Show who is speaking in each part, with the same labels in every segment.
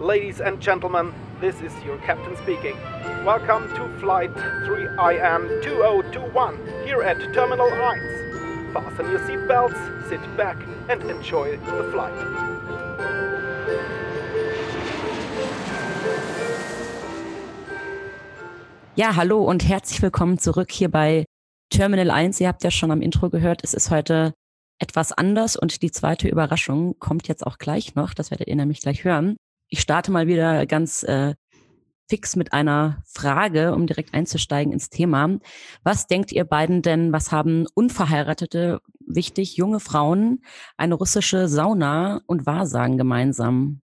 Speaker 1: Ladies and gentlemen, this is your captain speaking. Welcome to flight 3IM 2021 here at Terminal 1. Fasten your seatbelts, sit back and enjoy the flight.
Speaker 2: Ja, hallo und herzlich willkommen zurück hier bei Terminal 1. Ihr habt ja schon am Intro gehört, es ist heute etwas anders und die zweite Überraschung kommt jetzt auch gleich noch. Das werdet ihr nämlich gleich hören. Ich starte mal wieder ganz äh, fix mit einer Frage, um direkt einzusteigen ins Thema. Was denkt ihr beiden denn, was haben unverheiratete, wichtig, junge Frauen, eine russische Sauna und Wahrsagen gemeinsam?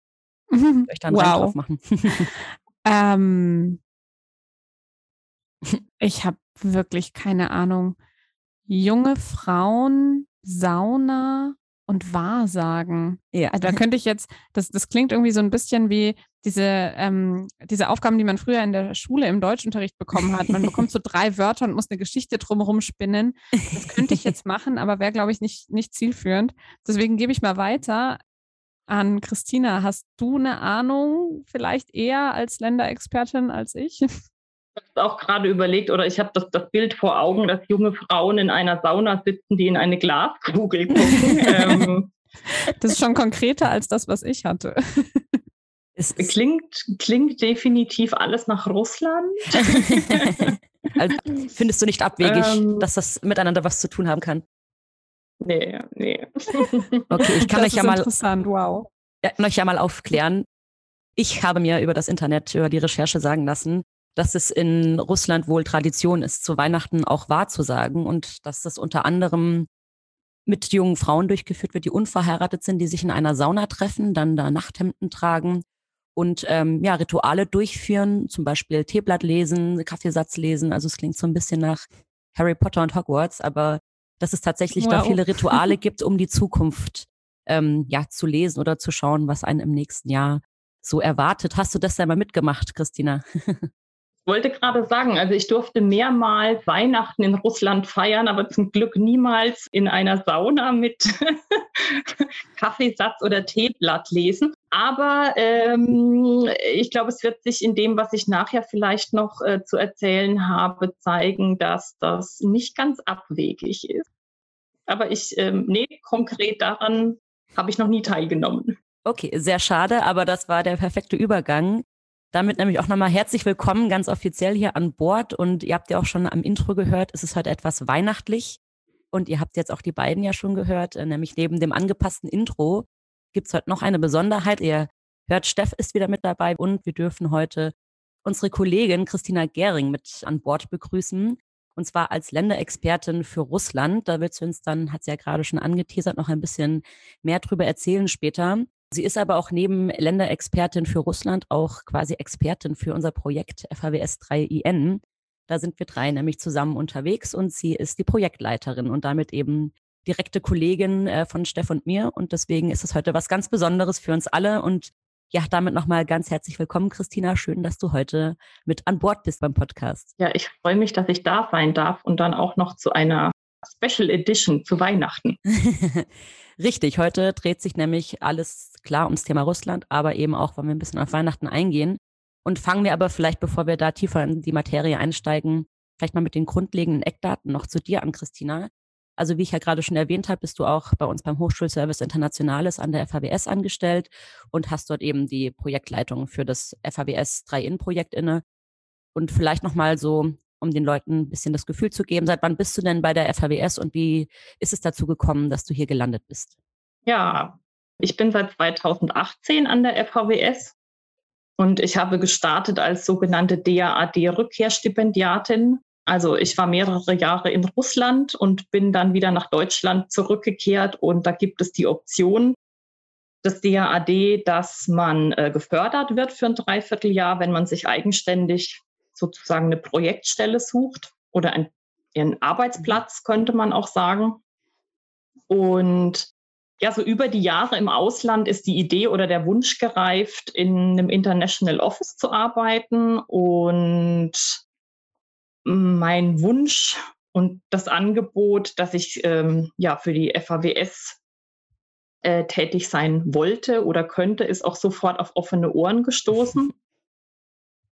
Speaker 3: Mhm. Ich dann wow. drauf machen. ähm, ich habe wirklich keine Ahnung. Junge Frauen, Sauna und Wahrsagen. Ja. Also da könnte ich jetzt, das, das klingt irgendwie so ein bisschen wie diese, ähm, diese Aufgaben, die man früher in der Schule im Deutschunterricht bekommen hat. Man bekommt so drei Wörter und muss eine Geschichte drumherum spinnen. Das könnte ich jetzt machen, aber wäre, glaube ich, nicht, nicht zielführend. Deswegen gebe ich mal weiter an Christina. Hast du eine Ahnung, vielleicht eher als Länderexpertin als ich?
Speaker 4: Auch gerade überlegt, oder ich habe das, das Bild vor Augen, dass junge Frauen in einer Sauna sitzen, die in eine Glaskugel gucken. ähm,
Speaker 3: das ist schon konkreter als das, was ich hatte.
Speaker 4: Es klingt, klingt definitiv alles nach Russland.
Speaker 2: also, findest du nicht abwegig, ähm, dass das miteinander was zu tun haben kann?
Speaker 4: Nee, nee.
Speaker 2: Okay, ich kann
Speaker 3: das
Speaker 2: euch ja mal,
Speaker 3: wow.
Speaker 2: ja, euch ja mal aufklären. Ich habe mir über das Internet, über die Recherche sagen lassen, dass es in Russland wohl Tradition ist, zu Weihnachten auch wahrzusagen und dass das unter anderem mit jungen Frauen durchgeführt wird, die unverheiratet sind, die sich in einer Sauna treffen, dann da Nachthemden tragen und ähm, ja, Rituale durchführen, zum Beispiel Teeblatt lesen, Kaffeesatz lesen. Also es klingt so ein bisschen nach Harry Potter und Hogwarts, aber dass es tatsächlich wow. da viele Rituale gibt, um die Zukunft ähm, ja zu lesen oder zu schauen, was einen im nächsten Jahr so erwartet. Hast du das da mal mitgemacht, Christina?
Speaker 4: wollte gerade sagen, also ich durfte mehrmals Weihnachten in Russland feiern, aber zum Glück niemals in einer Sauna mit Kaffeesatz oder Teeblatt lesen. Aber ähm, ich glaube, es wird sich in dem, was ich nachher vielleicht noch äh, zu erzählen habe, zeigen, dass das nicht ganz abwegig ist. Aber ich, ähm, nee, konkret daran habe ich noch nie teilgenommen.
Speaker 2: Okay, sehr schade, aber das war der perfekte Übergang damit nämlich auch nochmal herzlich willkommen, ganz offiziell hier an Bord. Und ihr habt ja auch schon am Intro gehört, es ist heute etwas weihnachtlich. Und ihr habt jetzt auch die beiden ja schon gehört, äh, nämlich neben dem angepassten Intro gibt es heute noch eine Besonderheit. Ihr hört, Steff ist wieder mit dabei und wir dürfen heute unsere Kollegin Christina Gehring mit an Bord begrüßen. Und zwar als Länderexpertin für Russland. Da wird sie uns dann, hat sie ja gerade schon angeteasert, noch ein bisschen mehr drüber erzählen später. Sie ist aber auch neben Länderexpertin für Russland auch quasi Expertin für unser Projekt FHWS 3IN. Da sind wir drei nämlich zusammen unterwegs und sie ist die Projektleiterin und damit eben direkte Kollegin äh, von Steff und mir. Und deswegen ist es heute was ganz Besonderes für uns alle. Und ja, damit nochmal ganz herzlich willkommen, Christina. Schön, dass du heute mit an Bord bist beim Podcast.
Speaker 4: Ja, ich freue mich, dass ich da sein darf und dann auch noch zu einer Special Edition zu Weihnachten.
Speaker 2: Richtig, heute dreht sich nämlich alles klar ums Thema Russland, aber eben auch, wollen wir ein bisschen auf Weihnachten eingehen. Und fangen wir aber vielleicht, bevor wir da tiefer in die Materie einsteigen, vielleicht mal mit den grundlegenden Eckdaten noch zu dir an, Christina. Also wie ich ja gerade schon erwähnt habe, bist du auch bei uns beim Hochschulservice Internationales an der FAWS angestellt und hast dort eben die Projektleitung für das FAWS 3-In-Projekt inne. Und vielleicht nochmal so um den Leuten ein bisschen das Gefühl zu geben. Seit wann bist du denn bei der FHWS und wie ist es dazu gekommen, dass du hier gelandet bist?
Speaker 4: Ja, ich bin seit 2018 an der FHWS und ich habe gestartet als sogenannte DAAD-Rückkehrstipendiatin. Also ich war mehrere Jahre in Russland und bin dann wieder nach Deutschland zurückgekehrt und da gibt es die Option des DAAD, dass man äh, gefördert wird für ein Dreivierteljahr, wenn man sich eigenständig sozusagen eine Projektstelle sucht oder ein, einen Arbeitsplatz, könnte man auch sagen. Und ja, so über die Jahre im Ausland ist die Idee oder der Wunsch gereift, in einem International Office zu arbeiten. Und mein Wunsch und das Angebot, dass ich ähm, ja für die FAWS äh, tätig sein wollte oder könnte, ist auch sofort auf offene Ohren gestoßen.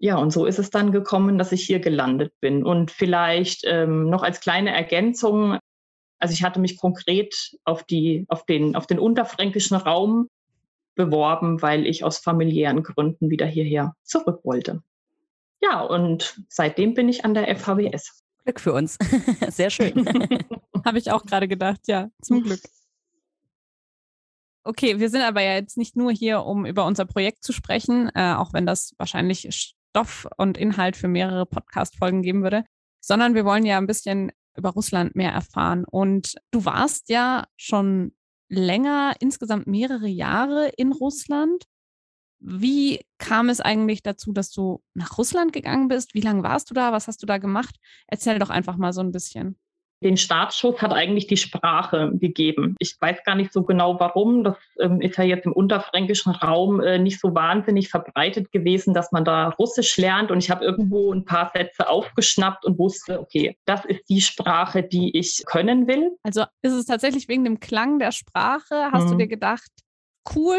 Speaker 4: Ja, und so ist es dann gekommen, dass ich hier gelandet bin. Und vielleicht ähm, noch als kleine Ergänzung, also ich hatte mich konkret auf, die, auf, den, auf den unterfränkischen Raum beworben, weil ich aus familiären Gründen wieder hierher zurück wollte. Ja, und seitdem bin ich an der FHWS.
Speaker 2: Glück für uns. Sehr schön.
Speaker 3: Habe ich auch gerade gedacht, ja, zum Glück. Okay, wir sind aber ja jetzt nicht nur hier, um über unser Projekt zu sprechen, äh, auch wenn das wahrscheinlich Stoff und Inhalt für mehrere Podcast-Folgen geben würde, sondern wir wollen ja ein bisschen über Russland mehr erfahren. Und du warst ja schon länger, insgesamt mehrere Jahre in Russland. Wie kam es eigentlich dazu, dass du nach Russland gegangen bist? Wie lange warst du da? Was hast du da gemacht? Erzähl doch einfach mal so ein bisschen
Speaker 4: den Startschuss hat eigentlich die Sprache gegeben. Ich weiß gar nicht so genau warum. Das ähm, ist ja jetzt im unterfränkischen Raum äh, nicht so wahnsinnig verbreitet gewesen, dass man da Russisch lernt. Und ich habe irgendwo ein paar Sätze aufgeschnappt und wusste, okay, das ist die Sprache, die ich können will.
Speaker 3: Also ist es tatsächlich wegen dem Klang der Sprache, hast mhm. du dir gedacht, cool,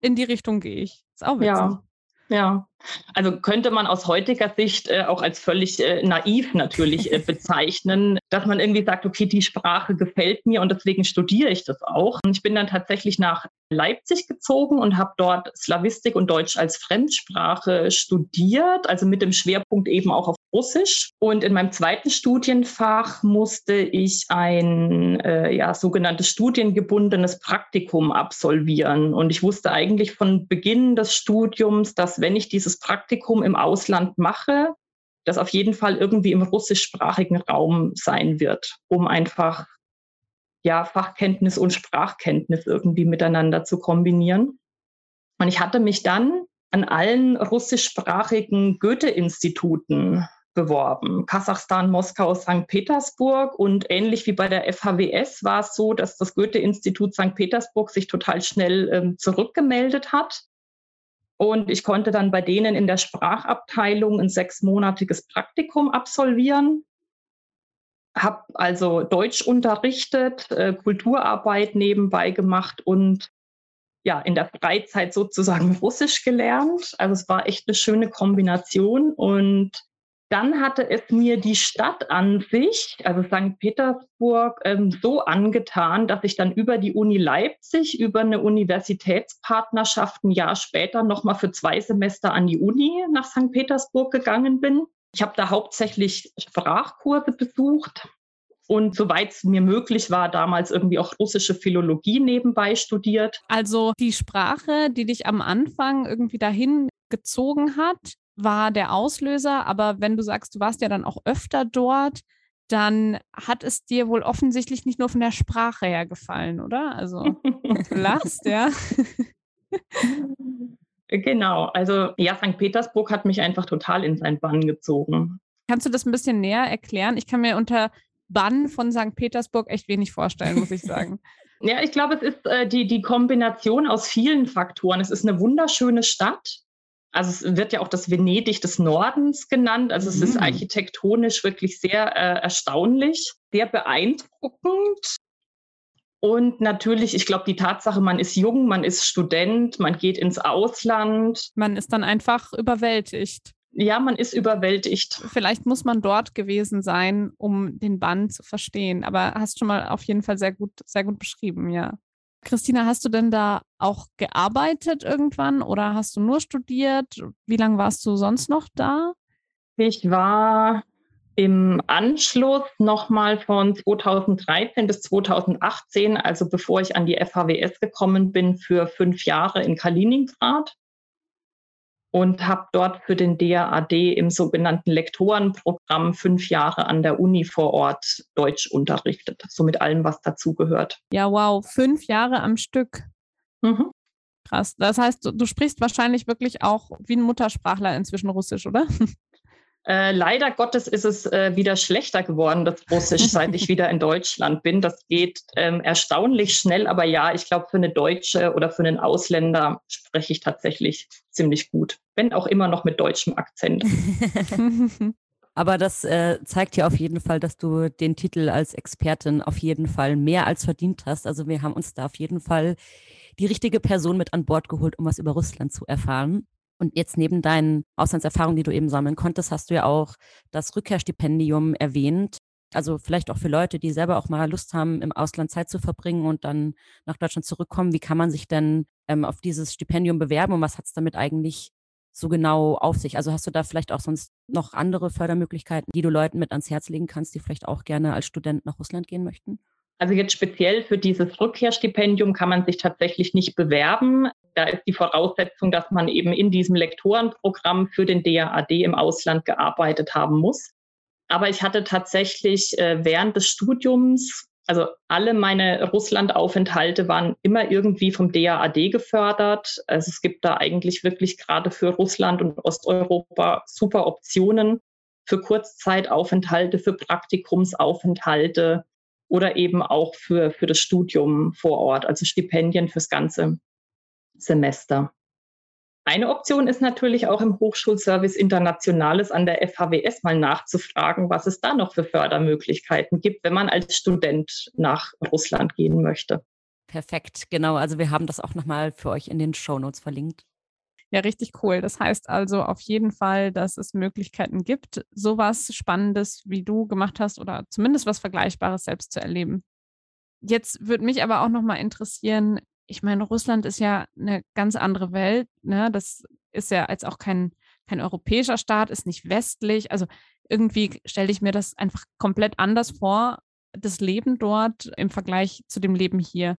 Speaker 3: in die Richtung gehe ich.
Speaker 4: Ist auch witzig. Ja, ja, also könnte man aus heutiger Sicht äh, auch als völlig äh, naiv natürlich äh, bezeichnen, dass man irgendwie sagt, okay, die Sprache gefällt mir und deswegen studiere ich das auch. Und ich bin dann tatsächlich nach Leipzig gezogen und habe dort Slavistik und Deutsch als Fremdsprache studiert, also mit dem Schwerpunkt eben auch auf Russisch. Und in meinem zweiten Studienfach musste ich ein äh, ja, sogenanntes studiengebundenes Praktikum absolvieren. Und ich wusste eigentlich von Beginn des Studiums, dass wenn ich dieses Praktikum im Ausland mache, das auf jeden Fall irgendwie im russischsprachigen Raum sein wird, um einfach ja, Fachkenntnis und Sprachkenntnis irgendwie miteinander zu kombinieren. Und ich hatte mich dann an allen russischsprachigen Goethe-Instituten beworben. Kasachstan, Moskau, St. Petersburg. Und ähnlich wie bei der FHWS war es so, dass das Goethe-Institut St. Petersburg sich total schnell ähm, zurückgemeldet hat. Und ich konnte dann bei denen in der Sprachabteilung ein sechsmonatiges Praktikum absolvieren. Habe also Deutsch unterrichtet, äh, Kulturarbeit nebenbei gemacht und ja, in der Freizeit sozusagen Russisch gelernt. Also es war echt eine schöne Kombination und dann hatte es mir die Stadt an sich, also St. Petersburg, ähm, so angetan, dass ich dann über die Uni Leipzig, über eine Universitätspartnerschaft ein Jahr später nochmal für zwei Semester an die Uni nach St. Petersburg gegangen bin. Ich habe da hauptsächlich Sprachkurse besucht und soweit es mir möglich war, damals irgendwie auch russische Philologie nebenbei studiert.
Speaker 3: Also die Sprache, die dich am Anfang irgendwie dahin gezogen hat, war der Auslöser, aber wenn du sagst, du warst ja dann auch öfter dort, dann hat es dir wohl offensichtlich nicht nur von der Sprache her gefallen, oder? Also du lachst, ja.
Speaker 4: Genau, also ja, St. Petersburg hat mich einfach total in seinen Bann gezogen.
Speaker 3: Kannst du das ein bisschen näher erklären? Ich kann mir unter Bann von St. Petersburg echt wenig vorstellen, muss ich sagen.
Speaker 4: ja, ich glaube, es ist äh, die, die Kombination aus vielen Faktoren. Es ist eine wunderschöne Stadt. Also es wird ja auch das Venedig des Nordens genannt. Also es mhm. ist architektonisch wirklich sehr äh, erstaunlich, sehr beeindruckend. Und natürlich, ich glaube, die Tatsache, man ist jung, man ist Student, man geht ins Ausland.
Speaker 3: Man ist dann einfach überwältigt.
Speaker 4: Ja, man ist überwältigt.
Speaker 3: Vielleicht muss man dort gewesen sein, um den Bann zu verstehen. Aber hast schon mal auf jeden Fall sehr gut, sehr gut beschrieben, ja. Christina, hast du denn da auch gearbeitet irgendwann oder hast du nur studiert? Wie lange warst du sonst noch da?
Speaker 4: Ich war im Anschluss nochmal von 2013 bis 2018, also bevor ich an die FHWS gekommen bin, für fünf Jahre in Kaliningrad und habe dort für den DAAD im sogenannten Lektorenprogramm fünf Jahre an der Uni vor Ort Deutsch unterrichtet, so mit allem, was dazugehört.
Speaker 3: Ja, wow, fünf Jahre am Stück. Mhm. Krass. Das heißt, du, du, sprichst wahrscheinlich wirklich auch wie ein Muttersprachler inzwischen Russisch, oder?
Speaker 4: Äh, leider Gottes ist es äh, wieder schlechter geworden, das Russisch, seit ich wieder in Deutschland bin. Das geht ähm, erstaunlich schnell, aber ja, ich glaube, für eine Deutsche oder für einen Ausländer spreche ich tatsächlich ziemlich gut, wenn auch immer noch mit deutschem Akzent.
Speaker 2: aber das äh, zeigt ja auf jeden Fall, dass du den Titel als Expertin auf jeden Fall mehr als verdient hast. Also wir haben uns da auf jeden Fall die richtige Person mit an Bord geholt, um was über Russland zu erfahren. Und jetzt neben deinen Auslandserfahrungen, die du eben sammeln konntest, hast du ja auch das Rückkehrstipendium erwähnt. Also vielleicht auch für Leute, die selber auch mal Lust haben, im Ausland Zeit zu verbringen und dann nach Deutschland zurückkommen. Wie kann man sich denn ähm, auf dieses Stipendium bewerben und was hat es damit eigentlich so genau auf sich? Also hast du da vielleicht auch sonst noch andere Fördermöglichkeiten, die du Leuten mit ans Herz legen kannst, die vielleicht auch gerne als Student nach Russland gehen möchten?
Speaker 4: Also jetzt speziell für dieses Rückkehrstipendium kann man sich tatsächlich nicht bewerben. Da ist die Voraussetzung, dass man eben in diesem Lektorenprogramm für den DAAD im Ausland gearbeitet haben muss. Aber ich hatte tatsächlich äh, während des Studiums, also alle meine Russlandaufenthalte waren immer irgendwie vom DAAD gefördert. Also es gibt da eigentlich wirklich gerade für Russland und Osteuropa super Optionen für Kurzzeitaufenthalte, für Praktikumsaufenthalte oder eben auch für, für das Studium vor Ort, also Stipendien fürs ganze Semester. Eine Option ist natürlich auch im Hochschulservice Internationales an der FHWS mal nachzufragen, was es da noch für Fördermöglichkeiten gibt, wenn man als Student nach Russland gehen möchte.
Speaker 2: Perfekt, genau. Also wir haben das auch nochmal für euch in den Show Notes verlinkt.
Speaker 3: Ja, richtig cool. Das heißt also auf jeden Fall, dass es Möglichkeiten gibt, sowas Spannendes, wie du gemacht hast oder zumindest was Vergleichbares selbst zu erleben. Jetzt würde mich aber auch nochmal interessieren, ich meine, Russland ist ja eine ganz andere Welt. Ne? Das ist ja jetzt auch kein, kein europäischer Staat, ist nicht westlich. Also irgendwie stelle ich mir das einfach komplett anders vor, das Leben dort im Vergleich zu dem Leben hier.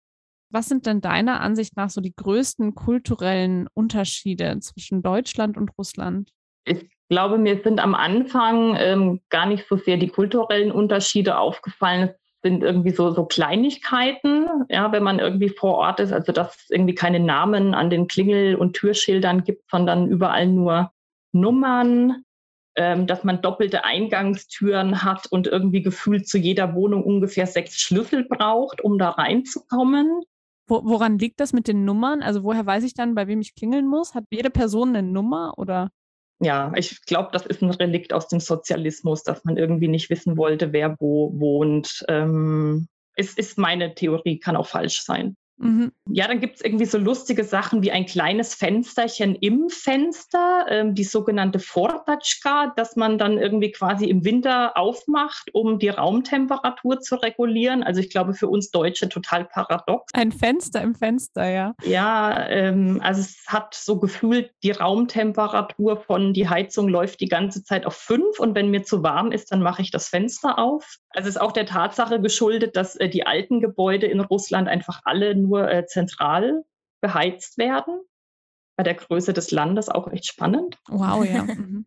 Speaker 3: Was sind denn deiner Ansicht nach so die größten kulturellen Unterschiede zwischen Deutschland und Russland?
Speaker 4: Ich glaube, mir sind am Anfang ähm, gar nicht so sehr die kulturellen Unterschiede aufgefallen sind irgendwie so, so Kleinigkeiten, ja, wenn man irgendwie vor Ort ist, also dass es irgendwie keine Namen an den Klingel- und Türschildern gibt, sondern überall nur Nummern, ähm, dass man doppelte Eingangstüren hat und irgendwie gefühlt zu jeder Wohnung ungefähr sechs Schlüssel braucht, um da reinzukommen.
Speaker 3: Wo, woran liegt das mit den Nummern? Also woher weiß ich dann, bei wem ich klingeln muss? Hat jede Person eine Nummer oder?
Speaker 4: Ja, ich glaube, das ist ein Relikt aus dem Sozialismus, dass man irgendwie nicht wissen wollte, wer wo wohnt. Ähm, es ist meine Theorie, kann auch falsch sein. Mhm. Ja, dann gibt es irgendwie so lustige Sachen wie ein kleines Fensterchen im Fenster, ähm, die sogenannte Fortatschka, dass man dann irgendwie quasi im Winter aufmacht, um die Raumtemperatur zu regulieren. Also ich glaube für uns Deutsche total paradox.
Speaker 3: Ein Fenster im Fenster, ja.
Speaker 4: Ja, ähm, also es hat so gefühlt die Raumtemperatur von die Heizung läuft die ganze Zeit auf fünf und wenn mir zu warm ist, dann mache ich das Fenster auf. Also es ist auch der Tatsache geschuldet, dass äh, die alten Gebäude in Russland einfach alle nur äh, zentral beheizt werden. Bei der Größe des Landes auch echt spannend.
Speaker 3: Wow, ja. Mhm.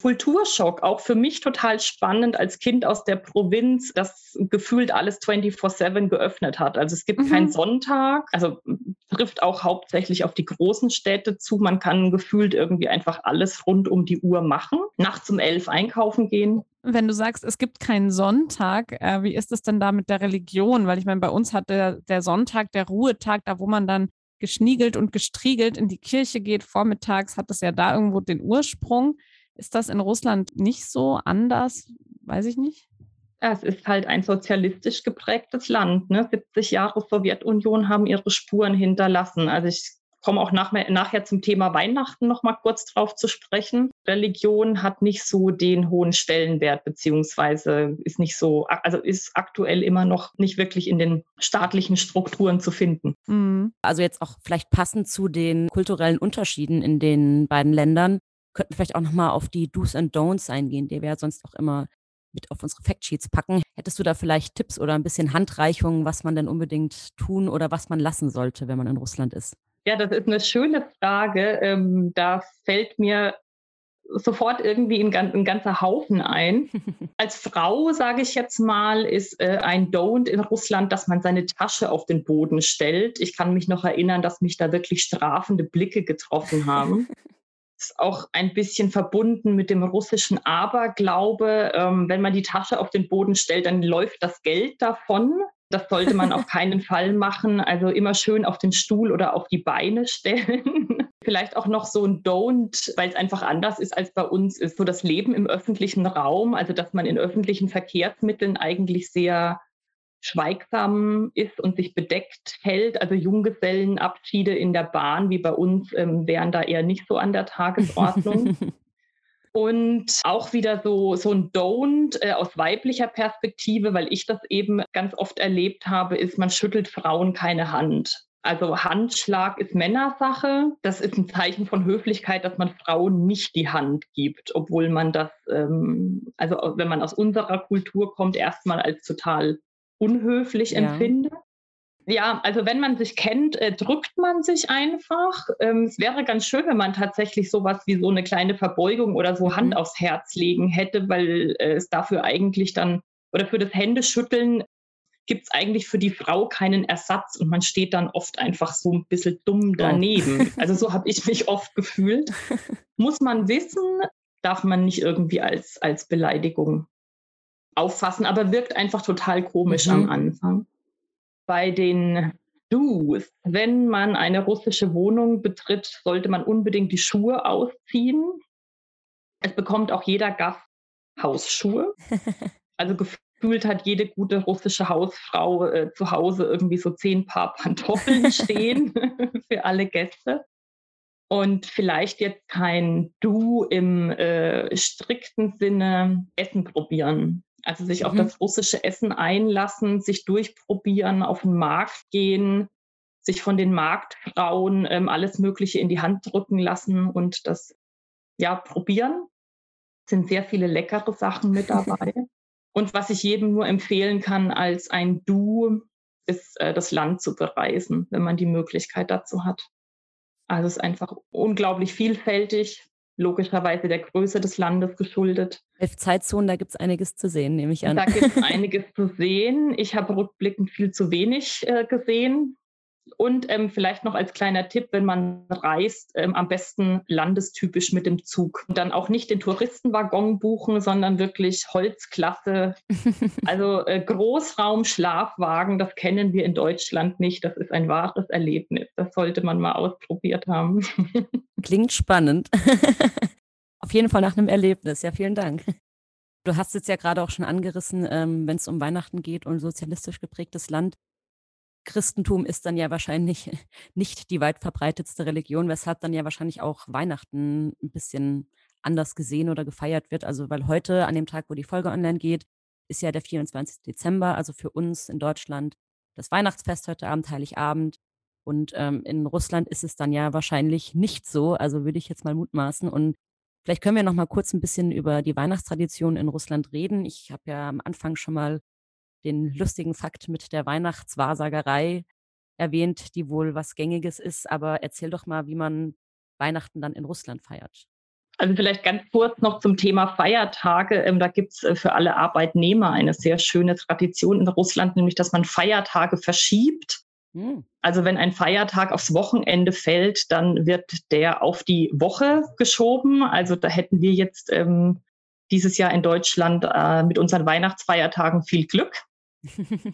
Speaker 4: Kulturschock, auch für mich total spannend als Kind aus der Provinz, das gefühlt alles 24-7 geöffnet hat. Also es gibt mhm. keinen Sonntag, also trifft auch hauptsächlich auf die großen Städte zu. Man kann gefühlt irgendwie einfach alles rund um die Uhr machen. Nachts um elf einkaufen gehen.
Speaker 3: Wenn du sagst, es gibt keinen Sonntag, äh, wie ist es denn da mit der Religion? Weil ich meine, bei uns hat der, der Sonntag, der Ruhetag, da wo man dann geschniegelt und gestriegelt in die Kirche geht, vormittags hat das ja da irgendwo den Ursprung. Ist das in Russland nicht so anders? Weiß ich nicht.
Speaker 4: Es ist halt ein sozialistisch geprägtes Land. Ne? 70 Jahre Sowjetunion haben ihre Spuren hinterlassen. Also ich komme auch nach, nachher zum Thema Weihnachten noch mal kurz drauf zu sprechen. Religion hat nicht so den hohen Stellenwert, beziehungsweise ist nicht so, also ist aktuell immer noch nicht wirklich in den staatlichen Strukturen zu finden.
Speaker 2: Mhm. Also jetzt auch vielleicht passend zu den kulturellen Unterschieden in den beiden Ländern könnten vielleicht auch nochmal auf die Do's and Don'ts eingehen, die wir ja sonst auch immer mit auf unsere Factsheets packen. Hättest du da vielleicht Tipps oder ein bisschen Handreichungen, was man denn unbedingt tun oder was man lassen sollte, wenn man in Russland ist?
Speaker 4: Ja, das ist eine schöne Frage. Ähm, da fällt mir sofort irgendwie ein, ein, ganzer Haufen ein. Als Frau, sage ich jetzt mal, ist äh, ein Don't in Russland, dass man seine Tasche auf den Boden stellt. Ich kann mich noch erinnern, dass mich da wirklich strafende Blicke getroffen haben. ist auch ein bisschen verbunden mit dem russischen Aberglaube. Ähm, wenn man die Tasche auf den Boden stellt, dann läuft das Geld davon. Das sollte man auf keinen Fall machen. Also immer schön auf den Stuhl oder auf die Beine stellen. Vielleicht auch noch so ein Don't, weil es einfach anders ist als bei uns, ist so das Leben im öffentlichen Raum, also dass man in öffentlichen Verkehrsmitteln eigentlich sehr schweigsam ist und sich bedeckt hält. Also Junggesellenabschiede in der Bahn wie bei uns ähm, wären da eher nicht so an der Tagesordnung. und auch wieder so, so ein Don't äh, aus weiblicher Perspektive, weil ich das eben ganz oft erlebt habe, ist, man schüttelt Frauen keine Hand. Also Handschlag ist Männersache. Das ist ein Zeichen von Höflichkeit, dass man Frauen nicht die Hand gibt, obwohl man das, ähm, also wenn man aus unserer Kultur kommt, erstmal als total unhöflich ja. empfindet. Ja, also wenn man sich kennt, äh, drückt man sich einfach. Ähm, es wäre ganz schön, wenn man tatsächlich sowas wie so eine kleine Verbeugung oder so Hand mhm. aufs Herz legen hätte, weil äh, es dafür eigentlich dann oder für das Händeschütteln gibt es eigentlich für die Frau keinen Ersatz und man steht dann oft einfach so ein bisschen dumm daneben. Also so habe ich mich oft gefühlt. Muss man wissen, darf man nicht irgendwie als, als Beleidigung auffassen, aber wirkt einfach total komisch mhm. am Anfang. Bei den Do's, wenn man eine russische Wohnung betritt, sollte man unbedingt die Schuhe ausziehen. Es bekommt auch jeder Gast Hausschuhe. Also gefühlt hat jede gute russische Hausfrau äh, zu Hause irgendwie so zehn Paar Pantoffeln stehen für alle Gäste. Und vielleicht jetzt kein Du im äh, strikten Sinne Essen probieren. Also sich mhm. auf das russische Essen einlassen, sich durchprobieren, auf den Markt gehen, sich von den Marktfrauen ähm, alles Mögliche in die Hand drücken lassen und das ja probieren. Es sind sehr viele leckere Sachen mit dabei. Und was ich jedem nur empfehlen kann als ein Du, ist äh, das Land zu bereisen, wenn man die Möglichkeit dazu hat. Also es ist einfach unglaublich vielfältig, logischerweise der Größe des Landes geschuldet.
Speaker 2: Elf Zeitzonen, da gibt es einiges zu sehen, nehme ich an.
Speaker 4: Da gibt es einiges zu sehen. Ich habe rückblickend viel zu wenig äh, gesehen. Und ähm, vielleicht noch als kleiner Tipp, wenn man reist, ähm, am besten landestypisch mit dem Zug. Und dann auch nicht den Touristenwaggon buchen, sondern wirklich Holzklasse. also äh, Großraum-Schlafwagen, das kennen wir in Deutschland nicht. Das ist ein wahres Erlebnis. Das sollte man mal ausprobiert haben.
Speaker 2: Klingt spannend. Auf jeden Fall nach einem Erlebnis. Ja, vielen Dank. Du hast jetzt ja gerade auch schon angerissen, ähm, wenn es um Weihnachten geht und sozialistisch geprägtes Land. Christentum ist dann ja wahrscheinlich nicht die weit verbreitetste Religion, weshalb dann ja wahrscheinlich auch Weihnachten ein bisschen anders gesehen oder gefeiert wird. Also weil heute, an dem Tag, wo die Folge online geht, ist ja der 24. Dezember, also für uns in Deutschland das Weihnachtsfest heute Abend, Heiligabend. Und ähm, in Russland ist es dann ja wahrscheinlich nicht so, also würde ich jetzt mal mutmaßen. Und vielleicht können wir noch mal kurz ein bisschen über die Weihnachtstradition in Russland reden. Ich habe ja am Anfang schon mal den lustigen Fakt mit der Weihnachtswahrsagerei erwähnt, die wohl was Gängiges ist. Aber erzähl doch mal, wie man Weihnachten dann in Russland feiert.
Speaker 4: Also vielleicht ganz kurz noch zum Thema Feiertage. Ähm, da gibt es äh, für alle Arbeitnehmer eine sehr schöne Tradition in Russland, nämlich dass man Feiertage verschiebt. Hm. Also wenn ein Feiertag aufs Wochenende fällt, dann wird der auf die Woche geschoben. Also da hätten wir jetzt ähm, dieses Jahr in Deutschland äh, mit unseren Weihnachtsfeiertagen viel Glück.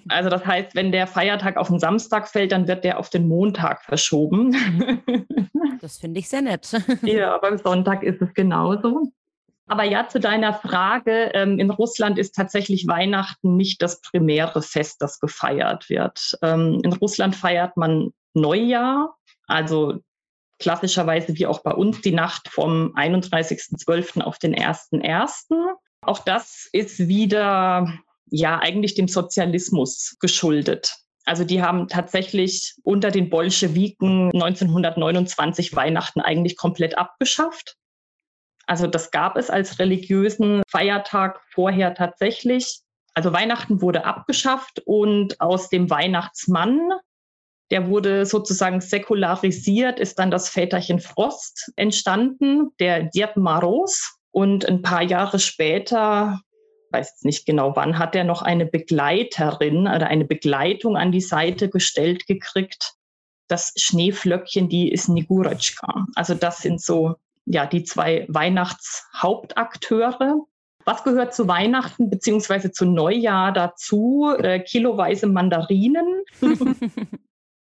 Speaker 4: Also das heißt, wenn der Feiertag auf den Samstag fällt, dann wird der auf den Montag verschoben.
Speaker 2: Das finde ich sehr nett.
Speaker 4: Ja, beim Sonntag ist es genauso. Aber ja, zu deiner Frage, ähm, in Russland ist tatsächlich Weihnachten nicht das primäre Fest, das gefeiert wird. Ähm, in Russland feiert man Neujahr, also klassischerweise wie auch bei uns die Nacht vom 31.12. auf den 1.1. Auch das ist wieder ja eigentlich dem Sozialismus geschuldet. Also die haben tatsächlich unter den Bolschewiken 1929 Weihnachten eigentlich komplett abgeschafft. Also das gab es als religiösen Feiertag vorher tatsächlich. Also Weihnachten wurde abgeschafft und aus dem Weihnachtsmann, der wurde sozusagen säkularisiert, ist dann das Väterchen Frost entstanden, der Djeb Maros. Und ein paar Jahre später weiß jetzt nicht genau wann, hat er noch eine Begleiterin oder eine Begleitung an die Seite gestellt gekriegt. Das Schneeflöckchen, die ist Nigurotschka. Also das sind so ja die zwei Weihnachtshauptakteure. Was gehört zu Weihnachten beziehungsweise zu Neujahr dazu? Äh, kiloweise Mandarinen.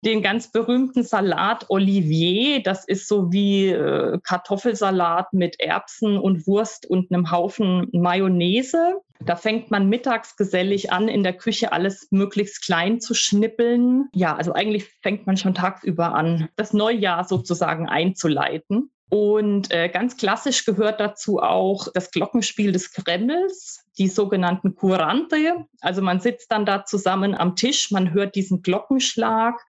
Speaker 4: den ganz berühmten Salat Olivier. Das ist so wie äh, Kartoffelsalat mit Erbsen und Wurst und einem Haufen Mayonnaise. Da fängt man mittags gesellig an, in der Küche alles möglichst klein zu schnippeln. Ja, also eigentlich fängt man schon tagsüber an, das Neujahr sozusagen einzuleiten. Und äh, ganz klassisch gehört dazu auch das Glockenspiel des Kremls, die sogenannten Kurante. Also man sitzt dann da zusammen am Tisch, man hört diesen Glockenschlag.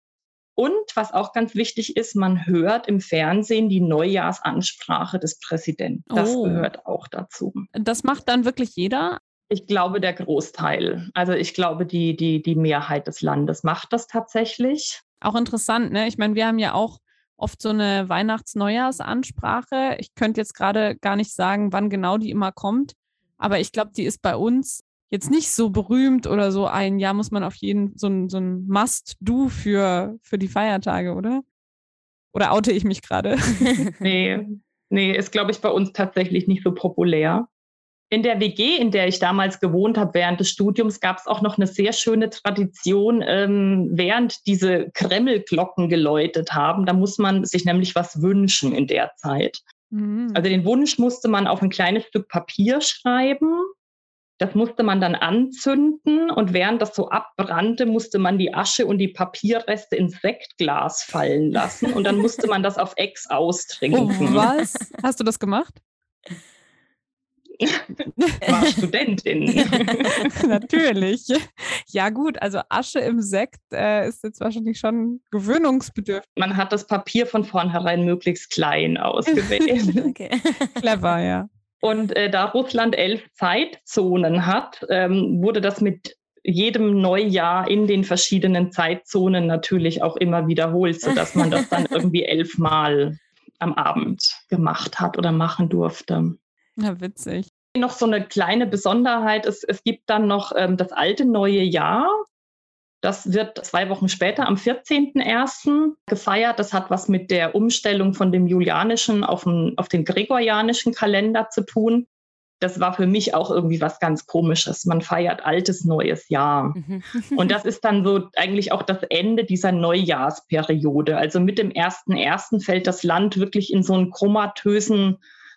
Speaker 4: Und was auch ganz wichtig ist, man hört im Fernsehen die Neujahrsansprache des Präsidenten. Das oh. gehört auch dazu.
Speaker 3: Das macht dann wirklich jeder?
Speaker 4: Ich glaube, der Großteil. Also ich glaube, die, die, die Mehrheit des Landes macht das tatsächlich.
Speaker 3: Auch interessant, ne? Ich meine, wir haben ja auch oft so eine Weihnachts-Neujahrsansprache. Ich könnte jetzt gerade gar nicht sagen, wann genau die immer kommt, aber ich glaube, die ist bei uns jetzt nicht so berühmt oder so ein Jahr muss man auf jeden so ein, so ein Must-Do für, für die Feiertage, oder? Oder oute ich mich gerade?
Speaker 4: nee, nee, ist, glaube ich, bei uns tatsächlich nicht so populär. In der WG, in der ich damals gewohnt habe während des Studiums, gab es auch noch eine sehr schöne Tradition, ähm, während diese Kremlglocken geläutet haben. Da muss man sich nämlich was wünschen in der Zeit. Mhm. Also den Wunsch musste man auf ein kleines Stück Papier schreiben. Das musste man dann anzünden und während das so abbrannte, musste man die Asche und die Papierreste ins Sektglas fallen lassen und dann musste man das auf Ex austrinken.
Speaker 3: Oh, was? Hast du das gemacht?
Speaker 4: war Studentin.
Speaker 3: Natürlich. Ja gut, also Asche im Sekt äh, ist jetzt wahrscheinlich schon gewöhnungsbedürftig.
Speaker 4: Man hat das Papier von vornherein möglichst klein ausgewählt.
Speaker 3: okay. Clever, ja.
Speaker 4: Und äh, da Russland elf Zeitzonen hat, ähm, wurde das mit jedem Neujahr in den verschiedenen Zeitzonen natürlich auch immer wiederholt, sodass man das dann irgendwie elfmal am Abend gemacht hat oder machen durfte.
Speaker 3: Ja, witzig.
Speaker 4: Noch so eine kleine Besonderheit, es, es gibt dann noch ähm, das alte neue Jahr. Das wird zwei Wochen später am 14.01. gefeiert. Das hat was mit der Umstellung von dem julianischen auf den, auf den gregorianischen Kalender zu tun. Das war für mich auch irgendwie was ganz Komisches. Man feiert altes neues Jahr. Mhm. Und das ist dann so eigentlich auch das Ende dieser Neujahrsperiode. Also mit dem 1.01. fällt das Land wirklich in so einen chromatösen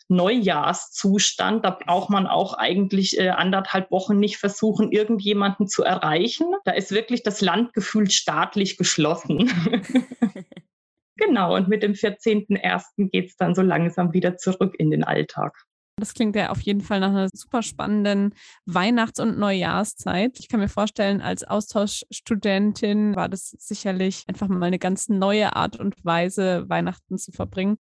Speaker 4: Neujahrszustand. Da braucht man auch eigentlich äh, anderthalb Wochen nicht versuchen, irgendjemanden zu erreichen. Da ist wirklich das Land gefühlt staatlich geschlossen. genau, und mit dem 14.01. geht es dann so langsam wieder zurück in den Alltag.
Speaker 3: Das klingt ja auf jeden Fall nach einer super spannenden Weihnachts- und Neujahrszeit. Ich kann mir vorstellen, als Austauschstudentin war das sicherlich einfach mal eine ganz neue Art und Weise, Weihnachten zu verbringen.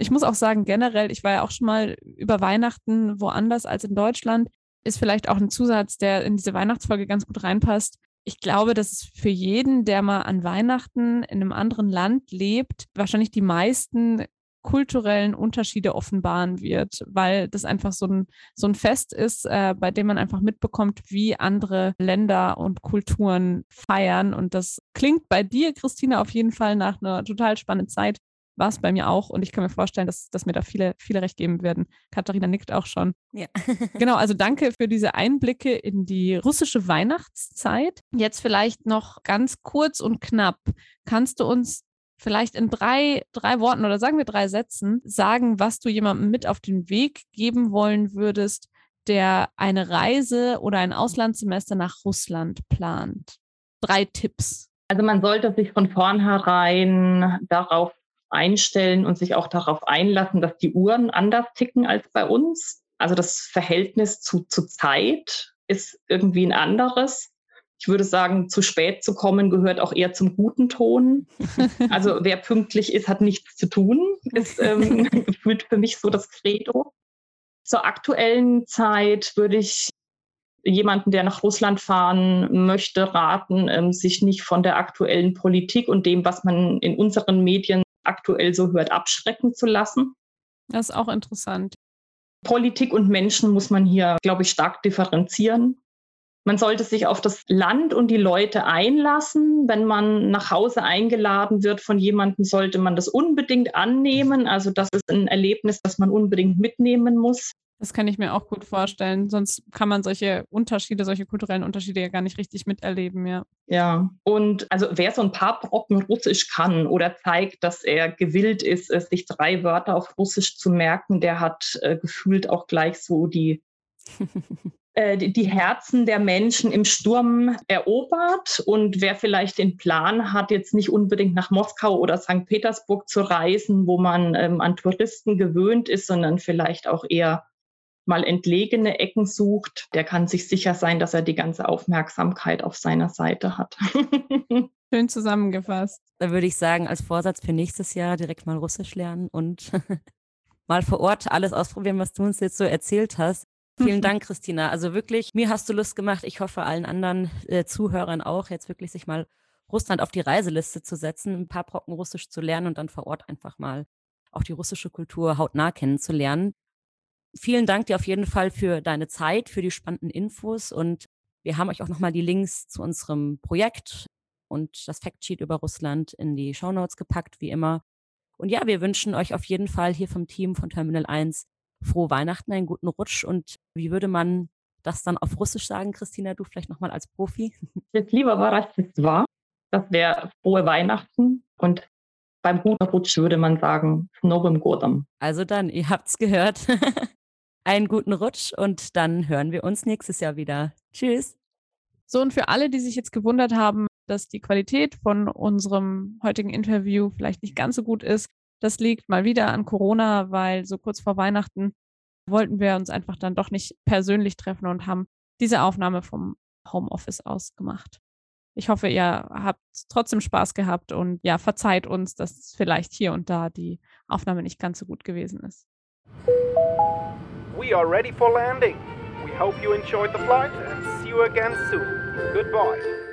Speaker 3: Ich muss auch sagen, generell, ich war ja auch schon mal über Weihnachten woanders als in Deutschland. Ist vielleicht auch ein Zusatz, der in diese Weihnachtsfolge ganz gut reinpasst. Ich glaube, dass es für jeden, der mal an Weihnachten in einem anderen Land lebt, wahrscheinlich die meisten kulturellen Unterschiede offenbaren wird, weil das einfach so ein, so ein Fest ist, äh, bei dem man einfach mitbekommt, wie andere Länder und Kulturen feiern. Und das klingt bei dir, Christina, auf jeden Fall nach einer total spannenden Zeit war es bei mir auch und ich kann mir vorstellen, dass, dass mir da viele, viele recht geben werden. Katharina nickt auch schon.
Speaker 2: Ja.
Speaker 3: genau, also danke für diese Einblicke in die russische Weihnachtszeit. Jetzt vielleicht noch ganz kurz und knapp. Kannst du uns vielleicht in drei, drei Worten oder sagen wir drei Sätzen sagen, was du jemandem mit auf den Weg geben wollen würdest, der eine Reise oder ein Auslandssemester nach Russland plant? Drei Tipps.
Speaker 4: Also man sollte sich von vornherein darauf einstellen und sich auch darauf einlassen, dass die Uhren anders ticken als bei uns. Also das Verhältnis zu, zu Zeit ist irgendwie ein anderes. Ich würde sagen, zu spät zu kommen gehört auch eher zum guten Ton. Also wer pünktlich ist, hat nichts zu tun, ist ähm, gefühlt für mich so das Credo. Zur aktuellen Zeit würde ich jemanden, der nach Russland fahren möchte, raten, ähm, sich nicht von der aktuellen Politik und dem, was man in unseren Medien aktuell so hört, abschrecken zu lassen.
Speaker 3: Das ist auch interessant.
Speaker 4: Politik und Menschen muss man hier, glaube ich, stark differenzieren. Man sollte sich auf das Land und die Leute einlassen. Wenn man nach Hause eingeladen wird von jemandem, sollte man das unbedingt annehmen. Also das ist ein Erlebnis, das man unbedingt mitnehmen muss.
Speaker 3: Das kann ich mir auch gut vorstellen. Sonst kann man solche Unterschiede, solche kulturellen Unterschiede ja gar nicht richtig miterleben, ja.
Speaker 4: Ja, und also wer so ein paar Brocken Russisch kann oder zeigt, dass er gewillt ist, sich drei Wörter auf Russisch zu merken, der hat äh, gefühlt auch gleich so die Äh, die Herzen der Menschen im Sturm erobert. Und wer vielleicht den Plan hat, jetzt nicht unbedingt nach Moskau oder St. Petersburg zu reisen, wo man ähm, an Touristen gewöhnt ist, sondern vielleicht auch eher mal entlegene Ecken sucht, der kann sich sicher sein, dass er die ganze Aufmerksamkeit auf seiner Seite hat.
Speaker 3: Schön zusammengefasst.
Speaker 2: Da würde ich sagen, als Vorsatz für nächstes Jahr direkt mal Russisch lernen und mal vor Ort alles ausprobieren, was du uns jetzt so erzählt hast. Vielen Dank, Christina. Also wirklich, mir hast du Lust gemacht. Ich hoffe, allen anderen äh, Zuhörern auch, jetzt wirklich sich mal Russland auf die Reiseliste zu setzen, ein paar Brocken Russisch zu lernen und dann vor Ort einfach mal auch die russische Kultur hautnah kennenzulernen. Vielen Dank dir auf jeden Fall für deine Zeit, für die spannenden Infos und wir haben euch auch nochmal die Links zu unserem Projekt und das Factsheet über Russland in die Shownotes gepackt, wie immer. Und ja, wir wünschen euch auf jeden Fall hier vom Team von Terminal 1 frohe Weihnachten, einen guten Rutsch. Und wie würde man das dann auf Russisch sagen, Christina, du vielleicht nochmal als Profi?
Speaker 4: Jetzt lieber war das war. Das wäre frohe Weihnachten. Und beim guten Rutsch würde man sagen, Novem Godam.
Speaker 2: Also dann, ihr habt's gehört. einen guten Rutsch und dann hören wir uns nächstes Jahr wieder. Tschüss.
Speaker 3: So, und für alle, die sich jetzt gewundert haben, dass die Qualität von unserem heutigen Interview vielleicht nicht ganz so gut ist, das liegt mal wieder an Corona, weil so kurz vor Weihnachten wollten wir uns einfach dann doch nicht persönlich treffen und haben diese Aufnahme vom Homeoffice aus gemacht. Ich hoffe, ihr habt trotzdem Spaß gehabt und ja, verzeiht uns, dass vielleicht hier und da die Aufnahme nicht ganz so gut gewesen ist.
Speaker 1: We are ready for landing. We hope you enjoyed the flight and see you again soon. Goodbye.